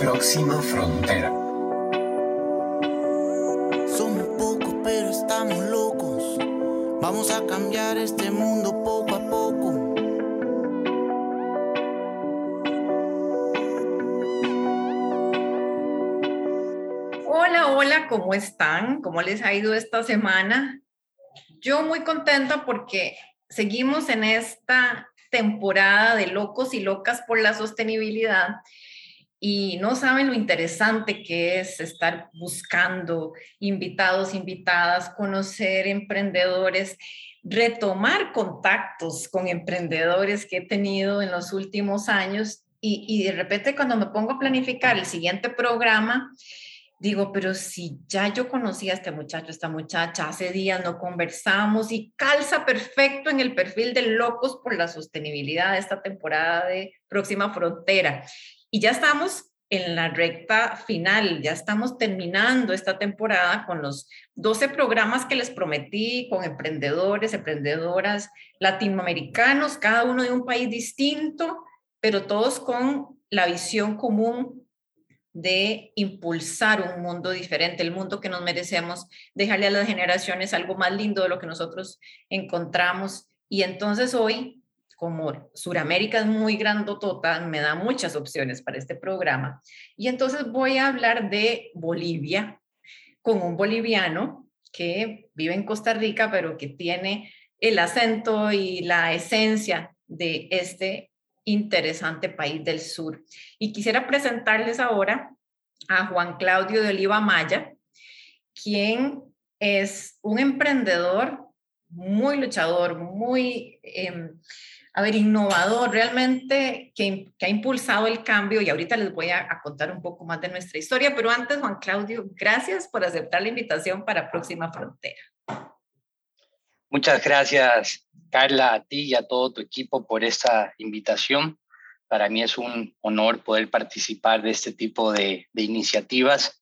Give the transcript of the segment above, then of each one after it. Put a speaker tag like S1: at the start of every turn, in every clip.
S1: Próxima frontera.
S2: Somos pocos, pero estamos locos. Vamos a cambiar este mundo poco a poco.
S3: Hola, hola, ¿cómo están? ¿Cómo les ha ido esta semana? Yo muy contenta porque seguimos en esta temporada de locos y locas por la sostenibilidad y no saben lo interesante que es estar buscando invitados, invitadas, conocer emprendedores, retomar contactos con emprendedores que he tenido en los últimos años y, y de repente cuando me pongo a planificar el siguiente programa, digo, pero si ya yo conocía a este muchacho, esta muchacha, hace días no conversamos y calza perfecto en el perfil de Locos por la Sostenibilidad de esta temporada de Próxima Frontera. Y ya estamos en la recta final, ya estamos terminando esta temporada con los 12 programas que les prometí con emprendedores, emprendedoras latinoamericanos, cada uno de un país distinto, pero todos con la visión común de impulsar un mundo diferente, el mundo que nos merecemos, dejarle a las generaciones algo más lindo de lo que nosotros encontramos. Y entonces hoy, como Suramérica es muy grandotota, me da muchas opciones para este programa. Y entonces voy a hablar de Bolivia con un boliviano que vive en Costa Rica, pero que tiene el acento y la esencia de este interesante país del sur. Y quisiera presentarles ahora a Juan Claudio de Oliva Maya, quien es un emprendedor muy luchador, muy, eh, a ver, innovador, realmente que, ha impulsado el cambio y ahorita les voy a, a, contar un poco más de nuestra historia, pero antes, Juan Claudio, gracias por aceptar la invitación para Próxima Frontera.
S4: Muchas gracias, Carla, a ti y a todo tu equipo por esta invitación. Para mí es un honor poder participar de este tipo de, de iniciativas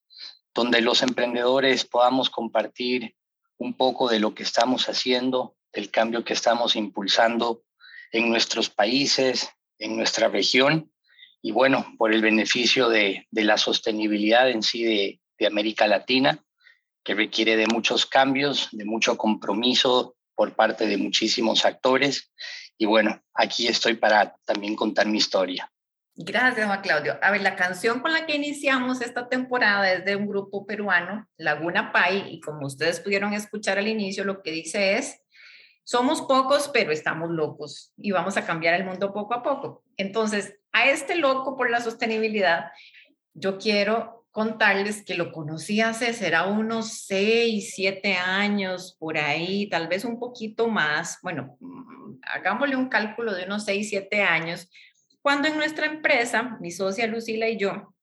S4: donde los emprendedores podamos compartir un poco de lo que estamos haciendo, del cambio que estamos impulsando en nuestros países, en nuestra región y bueno, por el beneficio de, de la sostenibilidad en sí de, de América Latina, que requiere de muchos cambios, de mucho compromiso por parte de muchísimos actores. Y bueno, aquí estoy para también contar mi historia.
S3: Gracias, Juan Claudio. A ver, la canción con la que iniciamos esta temporada es de un grupo peruano, Laguna Pai, y como ustedes pudieron escuchar al inicio, lo que dice es, somos pocos, pero estamos locos y vamos a cambiar el mundo poco a poco. Entonces, a este loco por la sostenibilidad, yo quiero contarles que lo conocí hace, será unos seis, siete años, por ahí, tal vez un poquito más, bueno, mm, hagámosle un cálculo de unos seis, siete años, cuando en nuestra empresa, mi socia Lucila y yo,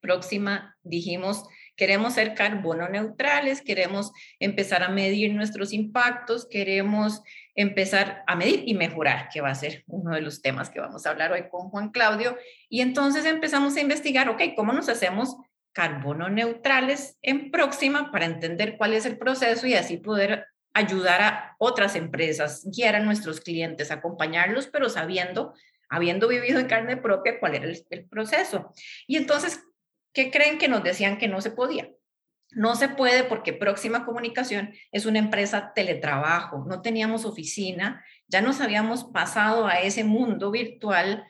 S3: próxima, dijimos, queremos ser carbono neutrales, queremos empezar a medir nuestros impactos, queremos empezar a medir y mejorar, que va a ser uno de los temas que vamos a hablar hoy con Juan Claudio. Y entonces empezamos a investigar, ok, ¿cómo nos hacemos carbono neutrales en próxima para entender cuál es el proceso y así poder ayudar a otras empresas, guiar a nuestros clientes, acompañarlos, pero sabiendo, habiendo vivido en carne propia, cuál era el, el proceso. Y entonces, ¿qué creen que nos decían que no se podía? No se puede porque Próxima Comunicación es una empresa teletrabajo, no teníamos oficina, ya nos habíamos pasado a ese mundo virtual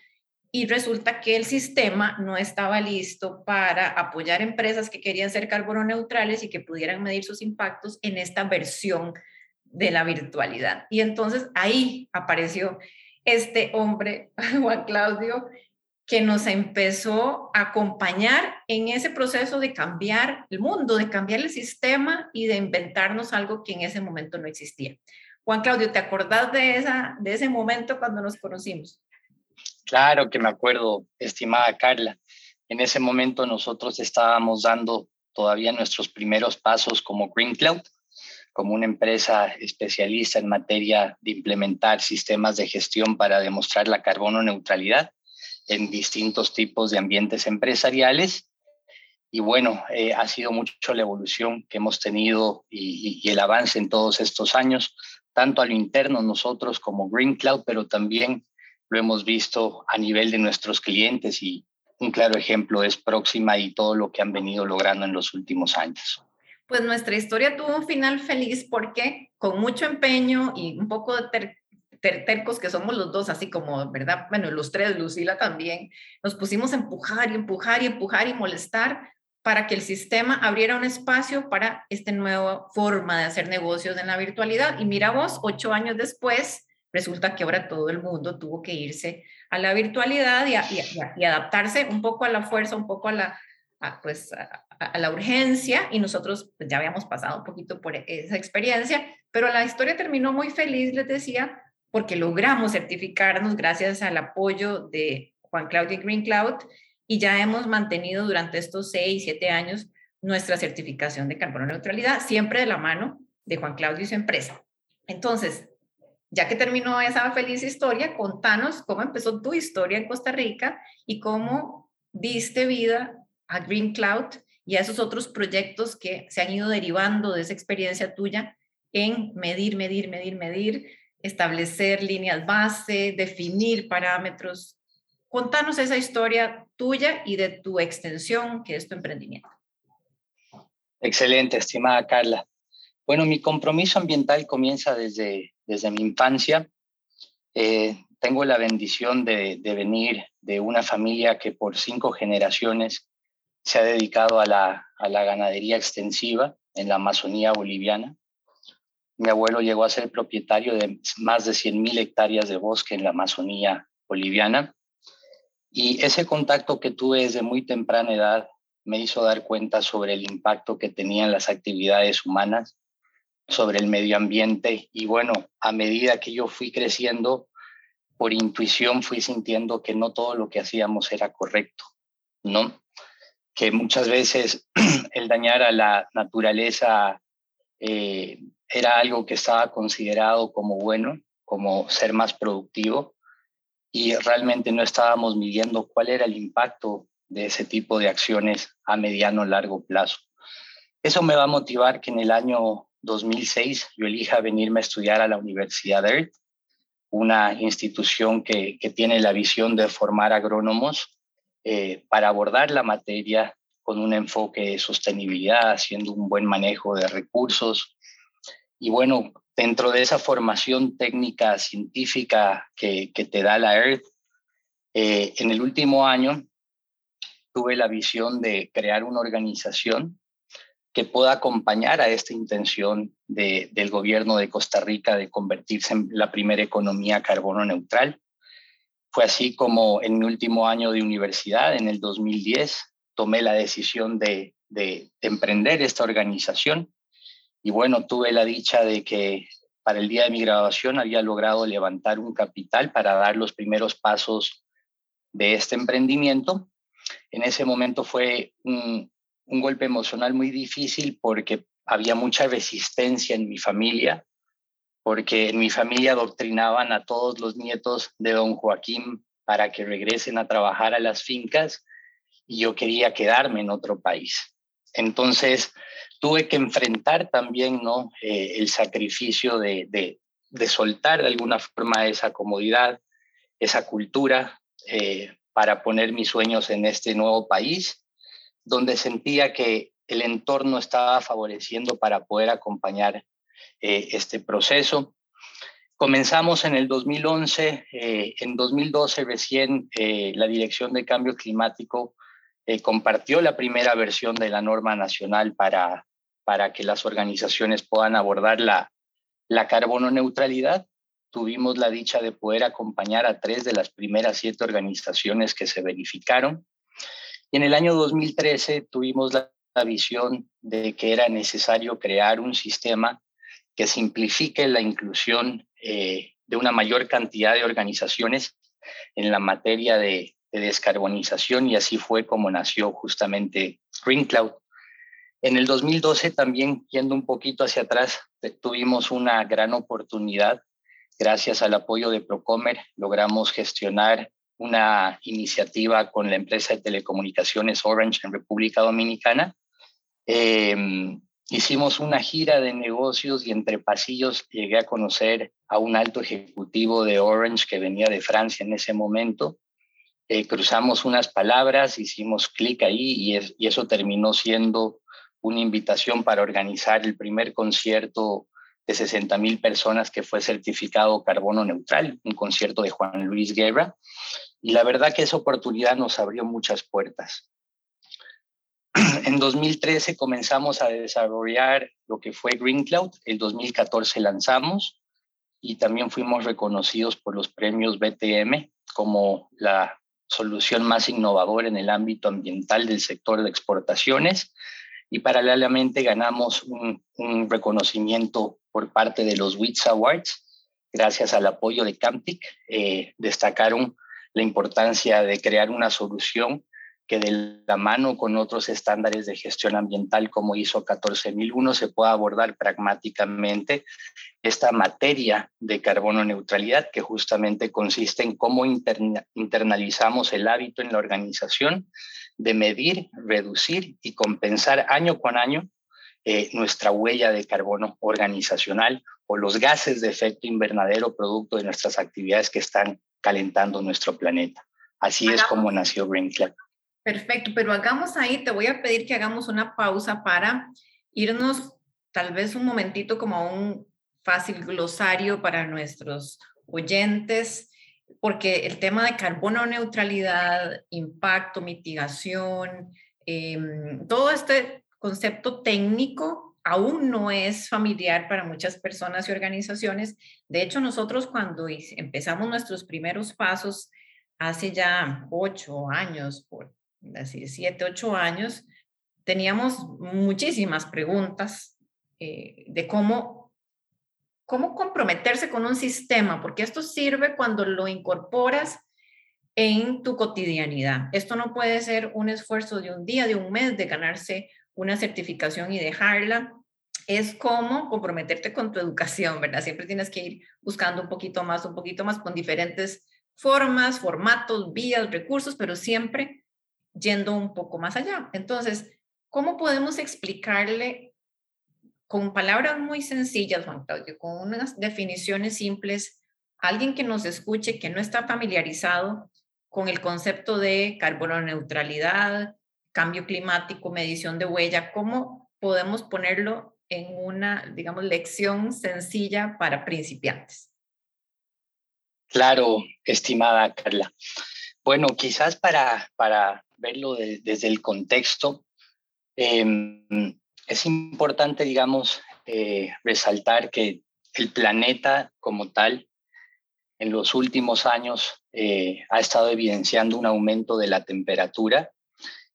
S3: y resulta que el sistema no estaba listo para apoyar empresas que querían ser carbono neutrales y que pudieran medir sus impactos en esta versión de la virtualidad. Y entonces ahí apareció este hombre, Juan Claudio, que nos empezó a acompañar en ese proceso de cambiar el mundo, de cambiar el sistema y de inventarnos algo que en ese momento no existía. Juan Claudio, ¿te acordás de, esa, de ese momento cuando nos conocimos?
S4: Claro que me acuerdo, estimada Carla. En ese momento nosotros estábamos dando todavía nuestros primeros pasos como Green Cloud, como una empresa especialista en materia de implementar sistemas de gestión para demostrar la carbono neutralidad en distintos tipos de ambientes empresariales. Y bueno, eh, ha sido mucho la evolución que hemos tenido y, el avance en todos estos años, tanto a lo interno nosotros como Green Cloud, pero también lo hemos visto a nivel de nuestros clientes y un claro ejemplo es Próxima y todo lo que han venido logrando en los últimos años.
S3: Pues nuestra historia tuvo un final feliz porque con mucho empeño y un poco de tercos que somos los dos, así como, ¿verdad? Bueno, los tres, Lucila también, nos pusimos a empujar y empujar y empujar y molestar para que el sistema abriera un espacio para esta nueva forma de hacer negocios en la virtualidad. Y mira vos, ocho años después, resulta que ahora todo el mundo tuvo que irse a la virtualidad y, y, adaptarse un poco a la fuerza, un poco a la, pues, a, la urgencia y nosotros pues, ya habíamos pasado un poquito por esa experiencia, pero la historia terminó muy feliz, les decía, porque logramos certificarnos gracias al apoyo de Juan Claudio Green Cloud y ya hemos mantenido durante estos seis, siete años nuestra certificación de carbono neutralidad, siempre de la mano de Juan Claudio y su empresa. Entonces, ya que terminó esa feliz historia, contanos cómo empezó tu historia en Costa Rica y cómo diste vida a Green Cloud y a esos otros proyectos que se han ido derivando de esa experiencia tuya en medir, medir, medir, medir, establecer líneas base, definir parámetros. Contanos esa historia tuya y de tu extensión, que es tu emprendimiento.
S4: Excelente, estimada Carla. Bueno, mi compromiso ambiental comienza desde, desde mi infancia. Eh, tengo la bendición de, de, venir de una familia que por cinco generaciones se ha dedicado a la, ganadería extensiva en la Amazonía boliviana. Mi abuelo llegó a ser propietario de más de 100.000 hectáreas de bosque en la Amazonía boliviana. Y ese contacto que tuve desde muy temprana edad me hizo dar cuenta sobre el impacto que tenían las actividades humanas sobre el medio ambiente. Y bueno, a medida que yo fui creciendo, por intuición fui sintiendo que no todo lo que hacíamos era correcto, ¿no? que muchas veces el dañar a la naturaleza eh, era algo que estaba considerado como bueno, como ser más productivo, y realmente no estábamos midiendo cuál era el impacto de ese tipo de acciones a mediano o largo plazo. Eso me va a motivar que en el año 2006 yo elija venirme a estudiar a la Universidad de EARTH, una institución que, que tiene la visión de formar agrónomos eh, para abordar la materia con un enfoque de sostenibilidad, haciendo un buen manejo de recursos. Y bueno, dentro de esa formación técnica científica que, te da la EARTH, eh, en el último año tuve la visión de crear una organización que pueda acompañar a esta intención de, del gobierno de Costa Rica de convertirse en la primera economía carbono neutral. Fue así como en mi último año de universidad, en el 2010, tomé la decisión de, emprender esta organización. Y bueno, tuve la dicha de que para el día de mi graduación había logrado levantar un capital para dar los primeros pasos de este emprendimiento. En ese momento fue un, un golpe emocional muy difícil porque había mucha resistencia en mi familia porque en mi familia adoctrinaban a todos los nietos de don Joaquín para que regresen a trabajar a las fincas y yo quería quedarme en otro país. Entonces tuve que enfrentar también ¿no? Eh, el sacrificio de, de, soltar de alguna forma esa comodidad, esa cultura, eh, para poner mis sueños en este nuevo país, donde sentía que el entorno estaba favoreciendo para poder acompañar eh, este proceso. Comenzamos en el 2011, eh, en 2012 recién la Dirección de Cambio Climático compartió la primera versión de la norma nacional para, para que las organizaciones puedan abordar la, la carbono neutralidad. Tuvimos la dicha de poder acompañar a tres de las primeras siete organizaciones que se verificaron. Y en el año 2013 tuvimos la visión de que era necesario crear un sistema que simplifique la inclusión eh, de una mayor cantidad de organizaciones en la materia de, descarbonización y así fue como nació justamente Green Cloud. En el 2012 también, yendo un poquito hacia atrás, tuvimos una gran oportunidad. Gracias al apoyo de Procomer, logramos gestionar una iniciativa con la empresa de telecomunicaciones Orange en República Dominicana. Eh, Hicimos una gira de negocios y entre pasillos llegué a conocer a un alto ejecutivo de Orange que venía de Francia en ese momento eh, cruzamos unas palabras, hicimos clic ahí y, y eso terminó siendo una invitación para organizar el primer concierto de 60 mil personas que fue certificado carbono neutral, un concierto de Juan Luis Guerra. Y la verdad que esa oportunidad nos abrió muchas puertas. En 2013 comenzamos a desarrollar lo que fue Green Cloud, el 2014 lanzamos y también fuimos reconocidos por los premios BTM como la solución más innovadora en el ámbito ambiental del sector de exportaciones y paralelamente ganamos un, reconocimiento por parte de los WITS Awards gracias al apoyo de Camtic. Eh, destacaron la importancia de crear una solución que de la mano con otros estándares de gestión ambiental como ISO 14001 se pueda abordar pragmáticamente esta materia de carbono neutralidad que justamente consiste en cómo internalizamos el hábito en la organización de medir, reducir y compensar año con año eh, nuestra huella de carbono organizacional o los gases de efecto invernadero producto de nuestras actividades que están calentando nuestro planeta. Así es como nació Green Club.
S3: Perfecto, pero hagamos ahí, te voy a pedir que hagamos una pausa para irnos tal vez un momentito como un fácil glosario para nuestros oyentes, porque el tema de carbono neutralidad, impacto, mitigación, em, todo este concepto técnico aún no es familiar para muchas personas y organizaciones. De hecho, nosotros cuando empezamos nuestros primeros pasos hace ya ocho años, por así siete, ocho años, teníamos muchísimas preguntas eh, de cómo, cómo comprometerse con un sistema, porque esto sirve cuando lo incorporas en tu cotidianidad. Esto no puede ser un esfuerzo de un día, de un mes, de ganarse una certificación y dejarla. Es como comprometerte con tu educación, ¿verdad? Siempre tienes que ir buscando un poquito más, un poquito más con diferentes formas, formatos, vías, recursos, pero siempre yendo un poco más allá. Entonces, ¿cómo podemos explicarle con palabras muy sencillas, Juan Claudio, con unas definiciones simples, a alguien que nos escuche, que no está familiarizado con el concepto de carbono neutralidad, cambio climático, medición de huella, cómo podemos ponerlo en una, digamos, lección sencilla para principiantes?
S4: Claro, estimada Carla. Bueno, quizás para, para verlo desde el contexto, em, es importante, digamos, eh, resaltar que el planeta como tal en los últimos años eh, ha estado evidenciando un aumento de la temperatura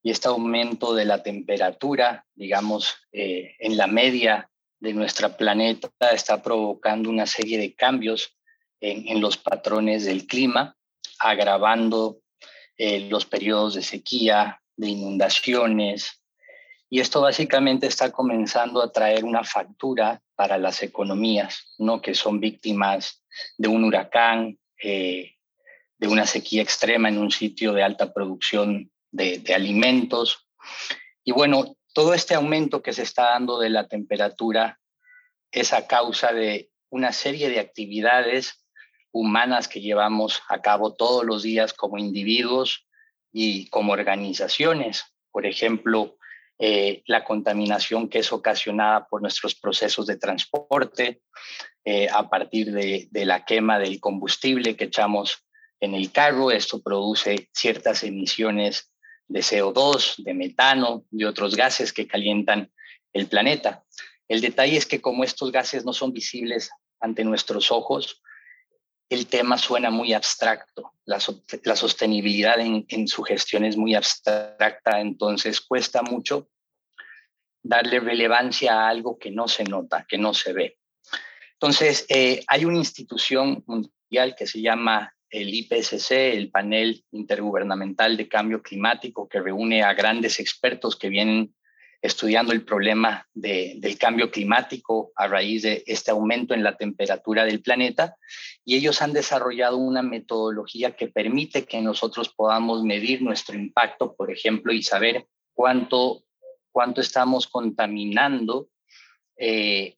S4: y este aumento de la temperatura, digamos, eh, en la media de nuestra planeta está provocando una serie de cambios en, en los patrones del clima, agravando eh, los periodos de sequía, de inundaciones. Y esto básicamente está comenzando a traer una factura para las economías, ¿no? que son víctimas de un huracán, eh, de una sequía extrema en un sitio de alta producción de, de alimentos. Y bueno, todo este aumento que se está dando de la temperatura es a causa de una serie de actividades humanas que llevamos a cabo todos los días como individuos y como organizaciones. Por ejemplo, eh, la contaminación que es ocasionada por nuestros procesos de transporte eh, a partir de, de, la quema del combustible que echamos en el carro. Esto produce ciertas emisiones de CO2, de metano, y otros gases que calientan el planeta. El detalle es que como estos gases no son visibles ante nuestros ojos, el tema suena muy abstracto, la, sostenibilidad en, su gestión es muy abstracta, entonces cuesta mucho darle relevancia a algo que no se nota, que no se ve. Entonces, eh, hay una institución mundial que se llama el IPCC, el Panel Intergubernamental de Cambio Climático, que reúne a grandes expertos que vienen estudiando el problema del cambio climático a raíz de este aumento en la temperatura del planeta y ellos han desarrollado una metodología que permite que nosotros podamos medir nuestro impacto, por ejemplo, y saber cuánto, cuánto estamos contaminando eh,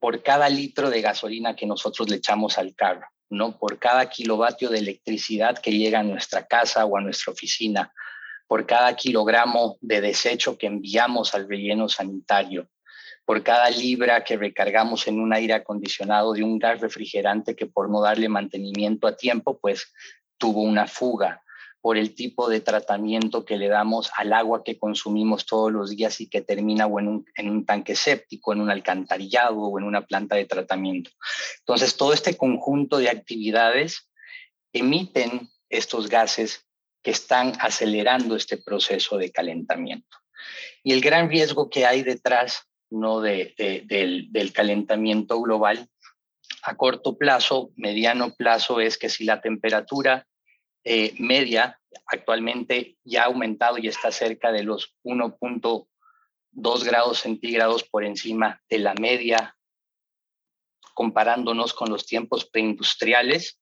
S4: por cada litro de gasolina que nosotros le echamos al carro. ¿no? Por cada kilovatio de electricidad que llega a nuestra casa o a nuestra oficina, por cada kilogramo de desecho que enviamos al relleno sanitario, por cada libra que recargamos en un aire acondicionado de un gas refrigerante que por no darle mantenimiento a tiempo, pues tuvo una fuga, por el tipo de tratamiento que le damos al agua que consumimos todos los días y que termina o en, un, en un tanque séptico, en un alcantarillado o en una planta de tratamiento. Entonces, todo este conjunto de actividades emiten estos gases que están acelerando este proceso de calentamiento. Y el gran riesgo que hay detrás ¿no? De, del, del calentamiento global a corto plazo, mediano plazo, es que si la temperatura eh, media actualmente ya ha aumentado y está cerca de los 1.2 grados centígrados por encima de la media, comparándonos con los tiempos preindustriales.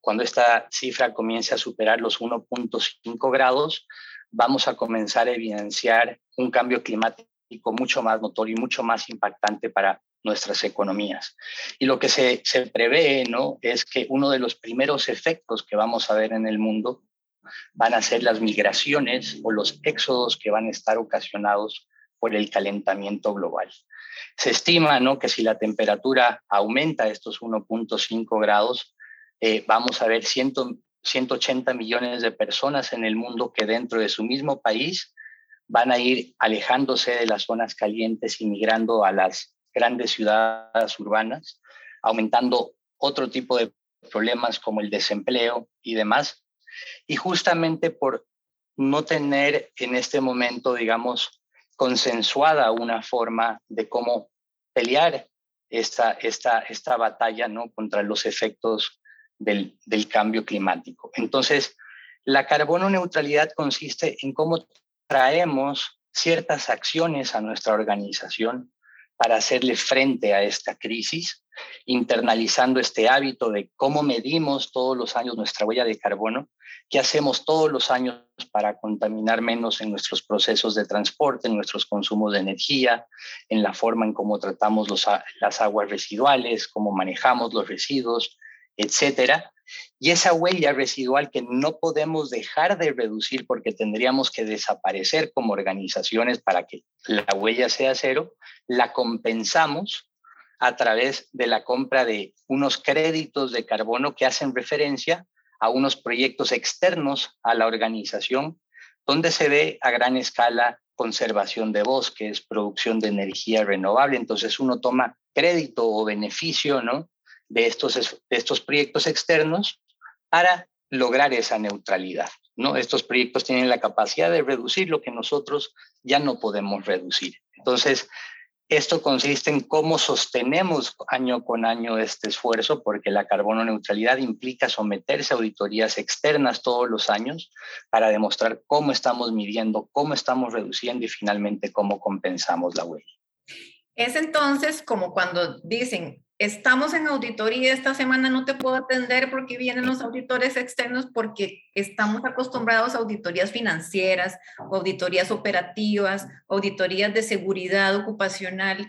S4: Cuando esta cifra comience a superar los 1.5 grados, vamos a comenzar a evidenciar un cambio climático mucho más notorio y mucho más impactante para nuestras economías. Y lo que se, se prevé ¿no? es que uno de los primeros efectos que vamos a ver en el mundo van a ser las migraciones o los éxodos que van a estar ocasionados por el calentamiento global. Se estima ¿no? que si la temperatura aumenta estos 1.5 grados, eh, vamos a ver 180 millones de personas en el mundo que dentro de su mismo país van a ir alejándose de las zonas calientes y migrando a las grandes ciudades urbanas, aumentando otro tipo de problemas como el desempleo y demás. Y justamente por no tener en este momento, digamos, consensuada una forma de cómo pelear esta, esta, esta batalla ¿no? contra los efectos del, cambio climático. Entonces, la carbono neutralidad consiste en cómo traemos ciertas acciones a nuestra organización para hacerle frente a esta crisis, internalizando este hábito de cómo medimos todos los años nuestra huella de carbono, qué hacemos todos los años para contaminar menos en nuestros procesos de transporte, en nuestros consumos de energía, en la forma en cómo tratamos las aguas residuales, cómo manejamos los residuos, etcétera. Y esa huella residual que no podemos dejar de reducir porque tendríamos que desaparecer como organizaciones para que la huella sea cero, la compensamos a través de la compra de unos créditos de carbono que hacen referencia a unos proyectos externos a la organización, donde se ve a gran escala conservación de bosques, producción de energía renovable. Entonces uno toma crédito o beneficio ¿no? De, estos, estos proyectos externos para lograr esa neutralidad. ¿no? Estos proyectos tienen la capacidad de reducir lo que nosotros ya no podemos reducir. Entonces, esto consiste en cómo sostenemos año con año este esfuerzo, porque la carbono neutralidad implica someterse a auditorías externas todos los años para demostrar cómo estamos midiendo, cómo estamos reduciendo y finalmente cómo compensamos la huella.
S3: Es entonces como cuando dicen, estamos en auditoría, esta semana no te puedo atender porque vienen los auditores externos porque estamos acostumbrados a auditorías financieras, auditorías operativas, auditorías de seguridad ocupacional,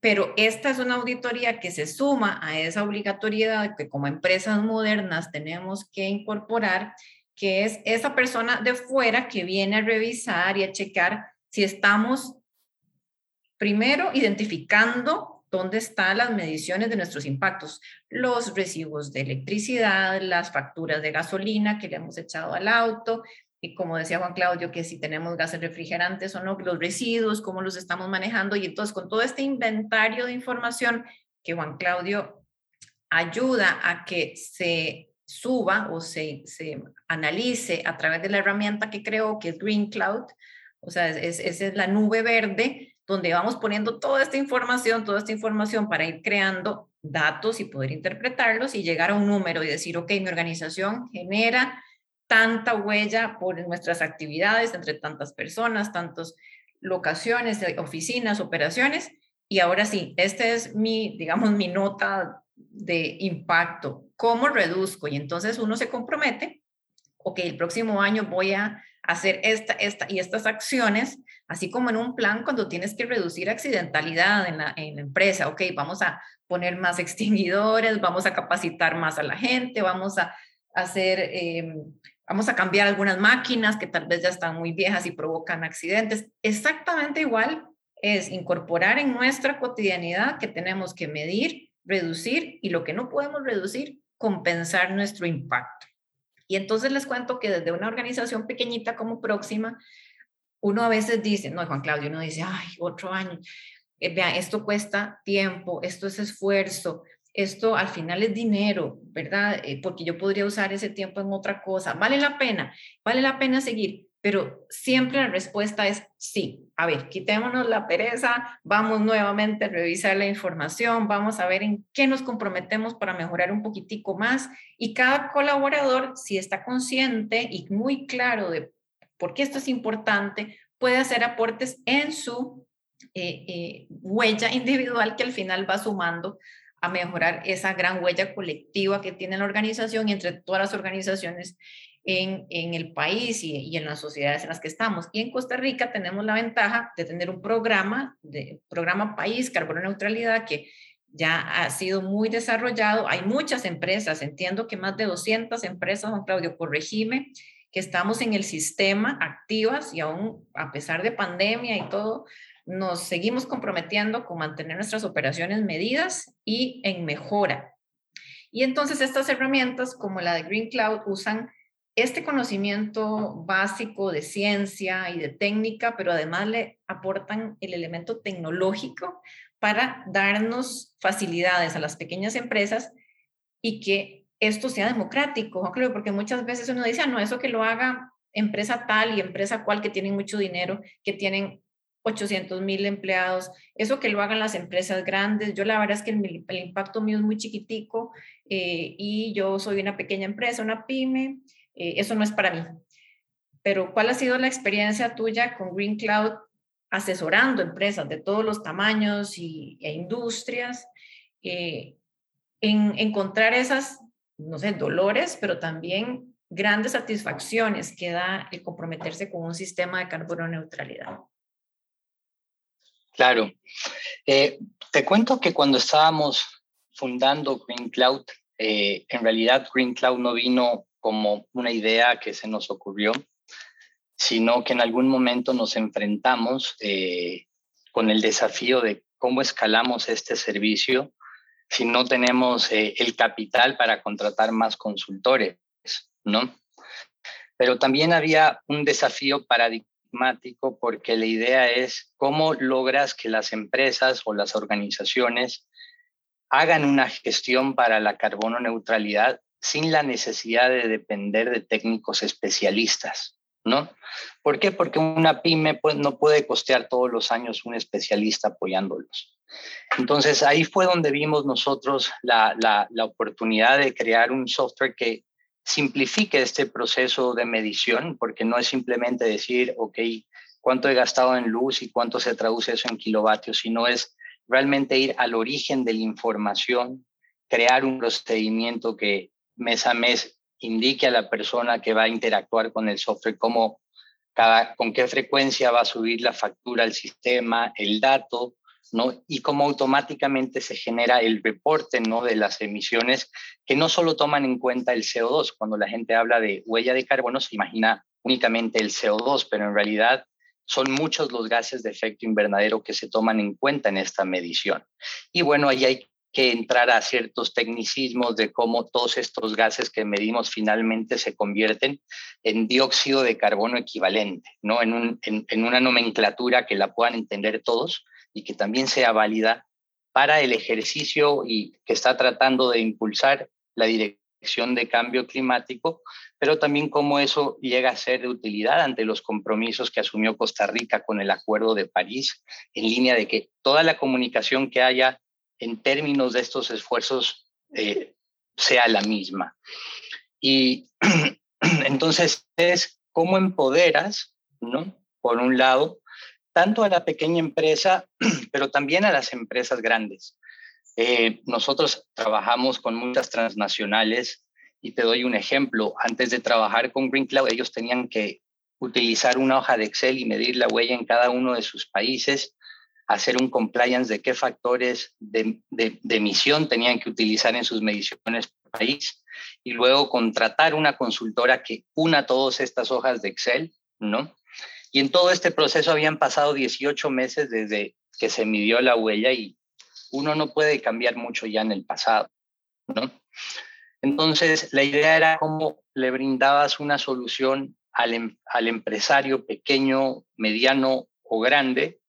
S3: pero esta es una auditoría que se suma a esa obligatoriedad que como empresas modernas tenemos que incorporar, que es esa persona de fuera que viene a revisar y a checar si estamos primero identificando dónde están las mediciones de nuestros impactos, los recibos de electricidad, las facturas de gasolina que le hemos echado al auto, y como decía Juan Claudio, que si tenemos gases refrigerantes o no, los residuos, cómo los estamos manejando, y entonces con todo este inventario de información que Juan Claudio ayuda a que se suba o se, se analice a través de la herramienta que creó, que es Green Cloud, o sea, es, esa es la nube verde, donde vamos poniendo toda esta información, toda esta información para ir creando datos y poder interpretarlos y llegar a un número y decir, ok, mi organización genera tanta huella por nuestras actividades entre tantas personas, tantas locaciones, eh, oficinas, operaciones. Y ahora sí, esta es mi, digamos, mi nota de impacto. ¿Cómo reduzco? Y entonces uno se compromete, ok, el próximo año voy a hacer esta, esta y estas acciones, así como en un plan cuando tienes que reducir accidentalidad en la, empresa, ok, vamos a poner más extinguidores, vamos a capacitar más a la gente, vamos a hacer, em, vamos a cambiar algunas máquinas que tal vez ya están muy viejas y provocan accidentes. Exactamente igual es incorporar en nuestra cotidianidad que tenemos que medir, reducir y lo que no podemos reducir, compensar nuestro impacto. Y entonces les cuento que desde una organización pequeñita como Próxima, uno a veces dice, no, Juan Claudio, uno dice, ay, otro año, eh, vean, esto cuesta tiempo, esto es esfuerzo, esto al final es dinero, ¿verdad? Eh, porque yo podría usar ese tiempo en otra cosa. ¿Vale la pena? ¿Vale la pena seguir? Pero siempre la respuesta es sí. A ver, quitémonos la pereza, vamos nuevamente a revisar la información, vamos a ver en qué nos comprometemos para mejorar un poquitico más. Y cada colaborador, si está consciente y muy claro de por qué esto es importante, puede hacer aportes en su eh, eh, huella individual que al final va sumando a mejorar esa gran huella colectiva que tiene la organización y entre todas las organizaciones en, en el país y, y, en las sociedades en las que estamos. Y en Costa Rica tenemos la ventaja de tener un programa, de, programa país, carbono neutralidad, que ya ha sido muy desarrollado. Hay muchas empresas, entiendo que más de 200 empresas, Juan Claudio, corregime, que estamos en el sistema activas y aún a pesar de pandemia y todo, nos seguimos comprometiendo con mantener nuestras operaciones medidas y en mejora. Y entonces estas herramientas como la de Green Cloud usan este conocimiento básico de ciencia y de técnica, pero además le aportan el elemento tecnológico para darnos facilidades a las pequeñas empresas y que esto sea democrático, porque muchas veces uno dice, ah, no, eso que lo haga empresa tal y empresa cual que tienen mucho dinero, que tienen 800 mil empleados, eso que lo hagan las empresas grandes. Yo la verdad es que el, impacto mío es muy chiquitico eh, y yo soy una pequeña empresa, una pyme, eh, eso no es para mí. Pero ¿cuál ha sido la experiencia tuya con Green Cloud asesorando empresas de todos los tamaños y, e industrias eh, en encontrar esas, no sé, dolores, pero también grandes satisfacciones que da el comprometerse con un sistema de carbono neutralidad?
S4: Claro. Eh, te cuento que cuando estábamos fundando Green Cloud, eh, en realidad Green Cloud no vino como una idea que se nos ocurrió, sino que en algún momento nos enfrentamos eh, con el desafío de cómo escalamos este servicio si no tenemos el capital para contratar más consultores, ¿no? Pero también había un desafío para porque la idea es cómo logras que las empresas o las organizaciones hagan una gestión para la carbono neutralidad sin la necesidad de depender de técnicos especialistas, ¿no? ¿Por qué? Porque una pyme pues, no puede costear todos los años un especialista apoyándolos. Entonces ahí fue donde vimos nosotros la, la, la oportunidad de crear un software que simplifique este proceso de medición, porque no es simplemente decir, ok, cuánto he gastado en luz y cuánto se traduce eso en kilovatios, sino es realmente ir al origen de la información, crear un procedimiento que mes a mes indique a la persona que va a interactuar con el software cómo cada, con qué frecuencia va a subir la factura al sistema, el dato, ¿no? Y cómo automáticamente se genera el reporte, ¿no? De las emisiones que no solo toman en cuenta el CO2. Cuando la gente habla de huella de carbono, se imagina únicamente el CO2, pero en realidad son muchos los gases de efecto invernadero que se toman en cuenta en esta medición. Y bueno, ahí hay que entrar a ciertos tecnicismos de cómo todos estos gases que medimos finalmente se convierten en dióxido de carbono equivalente, ¿no? En, en una nomenclatura que la puedan entender todos, y que también sea válida para el ejercicio y que está tratando de impulsar la dirección de cambio climático, pero también cómo eso llega a ser de utilidad ante los compromisos que asumió Costa Rica con el Acuerdo de París, en línea de que toda la comunicación que haya en términos de estos esfuerzos eh, sea la misma. Y entonces es cómo empoderas, ¿no? Por un lado, tanto a la pequeña empresa, pero también a las empresas grandes. Eh, nosotros trabajamos con muchas transnacionales y te doy un ejemplo. Antes de trabajar con Green Cloud, ellos tenían que utilizar una hoja de Excel y medir la huella en cada uno de sus países. Hacer un compliance de qué factores de, emisión tenían que utilizar en sus mediciones por país y luego contratar una consultora que una todas estas hojas de Excel, ¿no? Y en todo este proceso habían pasado 18 meses desde que se midió la huella y uno no puede cambiar mucho ya en el pasado, ¿no? Entonces, la idea era cómo le brindabas una solución al, em, al empresario pequeño, mediano o grande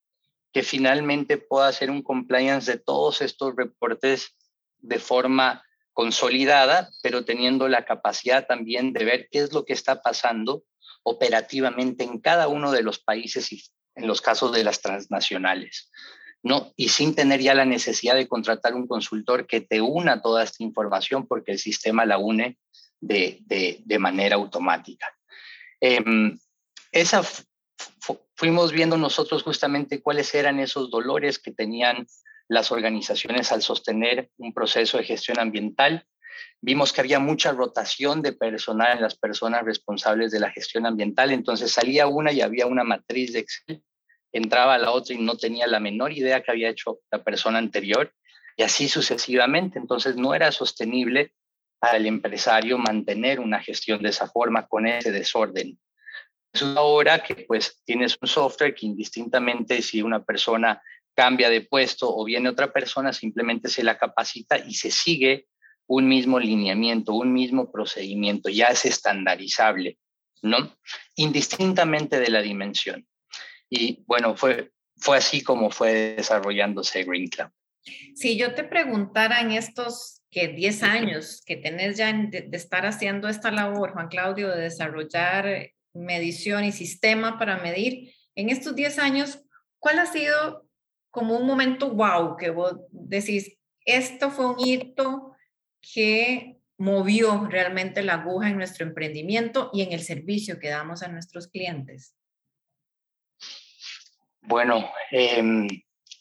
S4: que finalmente pueda hacer un compliance de todos estos reportes de forma consolidada, pero teniendo la capacidad también de ver qué es lo que está pasando operativamente en cada uno de los países y en los casos de las transnacionales. ¿no? Y sin tener ya la necesidad de contratar un consultor que te una toda esta información porque el sistema la une de, de, manera automática. Em, esa fuimos viendo nosotros justamente cuáles eran esos dolores que tenían las organizaciones al sostener un proceso de gestión ambiental. Vimos que había mucha rotación de personal en las personas responsables de la gestión ambiental, entonces salía una y había una matriz de Excel entraba la otra y no tenía la menor idea que había hecho la persona anterior y así sucesivamente. Entonces no era sostenible para el empresario mantener una gestión de esa forma con ese desorden. Es ahora que pues tienes un software que indistintamente si una persona cambia de puesto o viene otra persona, simplemente se la capacita y se sigue un mismo lineamiento, un mismo procedimiento, ya es estandarizable, ¿no? Indistintamente de la dimensión. Y bueno, fue, fue así como fue desarrollándose Green Club.
S3: Si yo te preguntara en estos que 10 años que tenés ya de, estar haciendo esta labor, Juan Claudio, de desarrollar medición y sistema para medir, en estos 10 años, ¿cuál ha sido como un momento wow que vos decís, esto fue un hito que movió realmente la aguja en nuestro emprendimiento y en el servicio que damos a nuestros clientes?
S4: Bueno, em,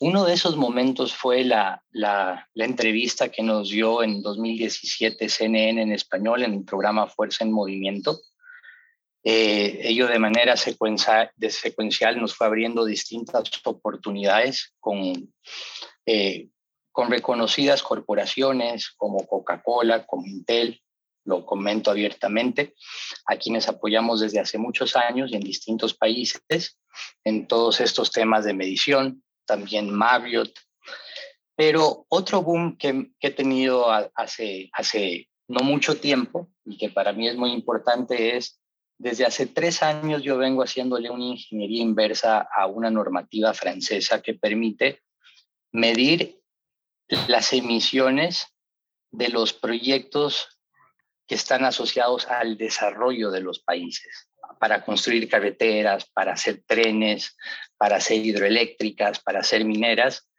S4: uno de esos momentos fue la, la, entrevista que nos dio en 2017 CNN en español en el programa Fuerza en Movimiento. Eh, ello de manera secuencial, nos fue abriendo distintas oportunidades con, eh, con reconocidas corporaciones como Coca-Cola, como Intel, lo comento abiertamente, a quienes apoyamos desde hace muchos años y en distintos países en todos estos temas de medición, también Marriott. Pero otro boom que, he tenido hace, hace no mucho tiempo y que para mí es muy importante es, desde hace tres años yo vengo haciéndole una ingeniería inversa a una normativa francesa que permite medir las emisiones de los proyectos que están asociados al desarrollo de los países, para construir carreteras, para hacer trenes, para hacer hidroeléctricas, para hacer mineras.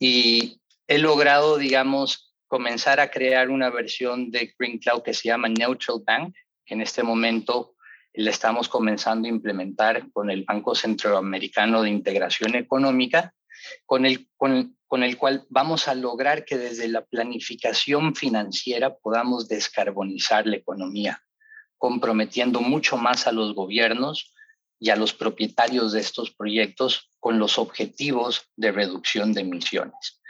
S4: Y he logrado, digamos, comenzar a crear una versión de Green Cloud que se llama Neutral Bank, que en este momento la estamos comenzando a implementar con el Banco Centroamericano de Integración Económica, con el, con, con el cual vamos a lograr que desde la planificación financiera podamos descarbonizar la economía, comprometiendo mucho más a los gobiernos y a los propietarios de estos proyectos con los objetivos de reducción de emisiones.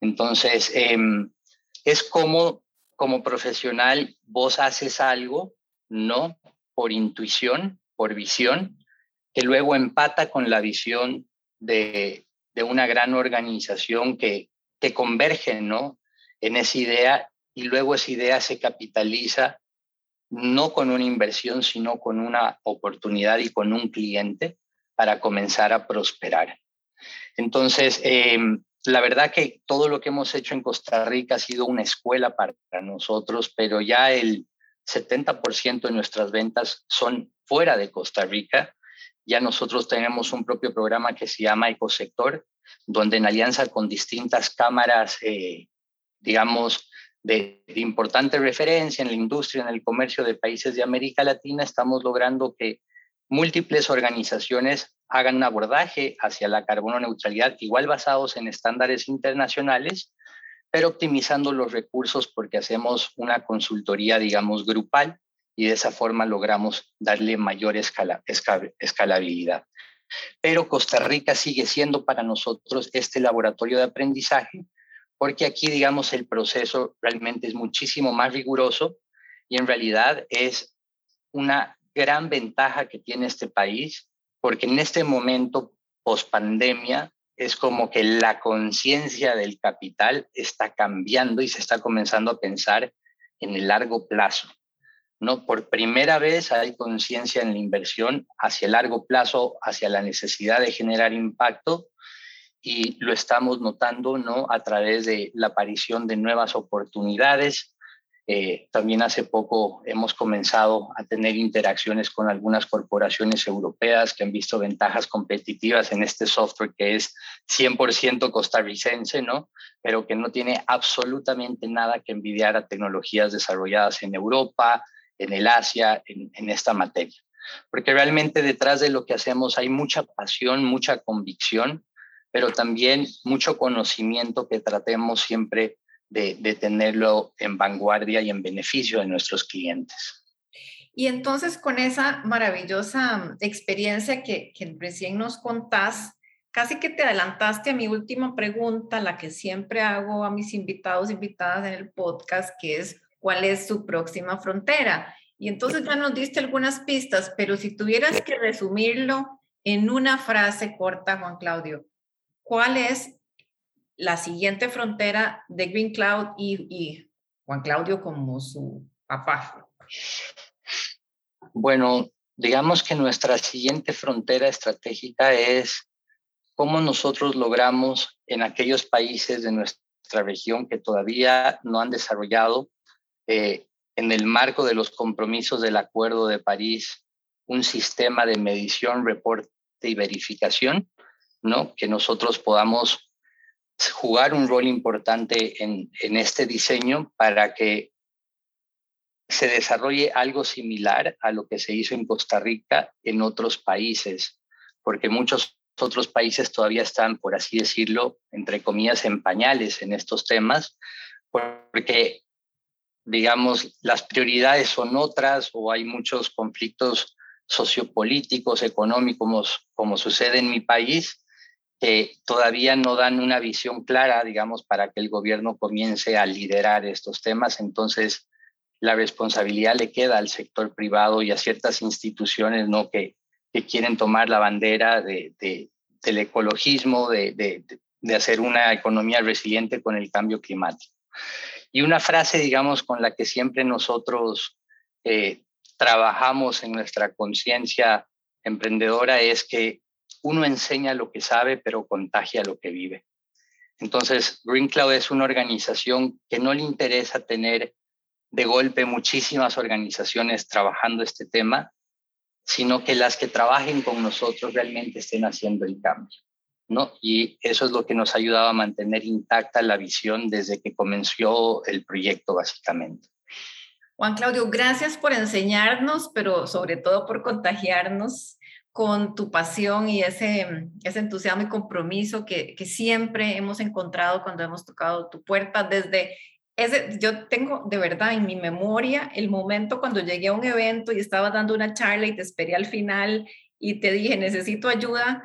S4: Entonces, em, es como como profesional vos haces algo, no por intuición, por visión, que luego empata con la visión de, de una gran organización que, que converge ¿no? en esa idea y luego esa idea se capitaliza no con una inversión, sino con una oportunidad y con un cliente para comenzar a prosperar. Entonces, em, la verdad que todo lo que hemos hecho en Costa Rica ha sido una escuela para nosotros, pero ya el 70% de nuestras ventas son fuera de Costa Rica. Ya nosotros tenemos un propio programa que se llama Ecosector, donde en alianza con distintas cámaras, eh, digamos, de, importante referencia en la industria, en el comercio de países de América Latina, estamos logrando que múltiples organizaciones hagan un abordaje hacia la carbono neutralidad, igual basados en estándares internacionales, pero optimizando los recursos porque hacemos una consultoría, digamos, grupal y de esa forma logramos darle mayor escala, escalabilidad. Pero Costa Rica sigue siendo para nosotros este laboratorio de aprendizaje porque aquí, digamos, el proceso realmente es muchísimo más riguroso y en realidad es una gran ventaja que tiene este país, porque en este momento, post pandemia, es como que la conciencia del capital está cambiando y se está comenzando a pensar en el largo plazo. ¿no? Por primera vez hay conciencia en la inversión hacia el largo plazo, hacia la necesidad de generar impacto y lo estamos notando ¿no? a través de la aparición de nuevas oportunidades. Eh, también hace poco hemos comenzado a tener interacciones con algunas corporaciones europeas que han visto ventajas competitivas en este software que es 100% costarricense, ¿no? pero que no tiene absolutamente nada que envidiar a tecnologías desarrolladas en Europa, en el Asia, en, en esta materia. Porque realmente detrás de lo que hacemos hay mucha pasión, mucha convicción pero también mucho conocimiento que tratemos siempre de, tenerlo en vanguardia y en beneficio de nuestros clientes.
S3: Y entonces con esa maravillosa experiencia que, que recién nos contás, casi que te adelantaste a mi última pregunta, la que siempre hago a mis invitados, invitadas en el podcast, que es cuál es su próxima frontera. Y entonces ya nos diste algunas pistas, pero si tuvieras que resumirlo en una frase corta, Juan Claudio, cuál es la siguiente frontera de Green Cloud y, Juan Claudio como su papá.
S4: Bueno, digamos que nuestra siguiente frontera estratégica es cómo nosotros logramos en aquellos países de nuestra región que todavía no han desarrollado eh, en el marco de los compromisos del Acuerdo de París un sistema de medición, reporte y verificación ¿no? Que nosotros podamos jugar un rol importante en, este diseño para que se desarrolle algo similar a lo que se hizo en Costa Rica en otros países, porque muchos otros países todavía están, por así decirlo, entre comillas, en pañales en estos temas, porque, digamos, las prioridades son otras o hay muchos conflictos sociopolíticos, económicos, como sucede en mi país, que todavía no dan una visión clara, digamos, para que el gobierno comience a liderar estos temas. Entonces, la responsabilidad le queda al sector privado y a ciertas instituciones ¿no? que, quieren tomar la bandera de, del ecologismo, de, de, hacer una economía resiliente con el cambio climático. Y una frase, digamos, con la que siempre nosotros eh, trabajamos en nuestra conciencia emprendedora es que uno enseña lo que sabe, pero contagia lo que vive. Entonces, Green Cloud es una organización que no le interesa tener de golpe muchísimas organizaciones trabajando este tema, sino que las que trabajen con nosotros realmente estén haciendo el cambio. ¿no? Y eso es lo que nos ha ayudado a mantener intacta la visión desde que comenzó el proyecto, básicamente.
S3: Juan Claudio, gracias por enseñarnos, pero sobre todo por contagiarnos con tu pasión y ese, ese entusiasmo y compromiso que, que siempre hemos encontrado cuando hemos tocado tu puerta desde ese, yo tengo de verdad en mi memoria el momento cuando llegué a un evento y estaba dando una charla y te esperé al final y te dije, necesito ayuda,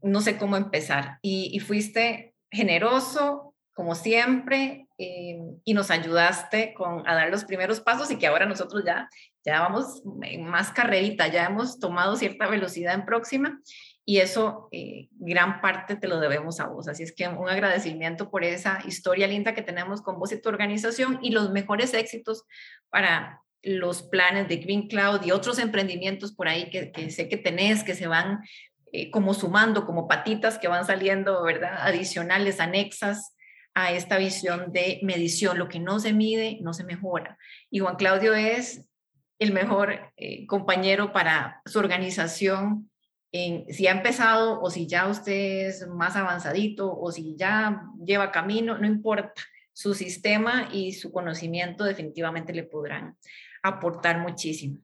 S3: no sé cómo empezar. Y, y fuiste generoso, como siempre, eh, y nos ayudaste con, a dar los primeros pasos y que ahora nosotros ya ya vamos en más carrerita, ya hemos tomado cierta velocidad en próxima y eso eh, gran parte te lo debemos a vos. Así es que un agradecimiento por esa historia linda que tenemos con vos y tu organización y los mejores éxitos para los planes de Green Cloud y otros emprendimientos por ahí que, sé que tenés, que se van eh, como sumando, como patitas que van saliendo, ¿verdad? Adicionales, anexas a esta visión de medición. Lo que no se mide, no se mejora. Y Juan Claudio es el mejor eh, compañero para su organización, si ha empezado o si ya usted es más avanzadito o si ya lleva camino, no importa, su sistema y su conocimiento definitivamente le podrán aportar muchísimo.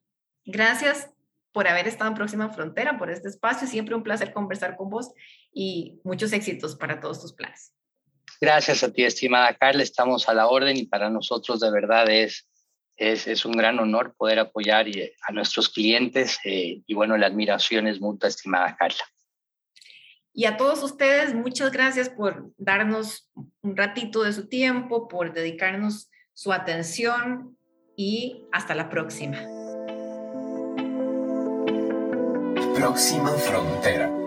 S3: Gracias por haber estado en Próxima Frontera, por este espacio. Siempre un placer conversar con vos y muchos éxitos para todos tus planes.
S4: Gracias a ti, estimada Carla. Estamos a la orden y para nosotros de verdad es es, es, un gran honor poder apoyar a nuestros clientes eh, y bueno, la admiración es mutua, estimada Carla.
S3: Y a todos ustedes, muchas gracias por darnos un ratito de su tiempo, por dedicarnos su atención y hasta la próxima.
S1: Próxima frontera.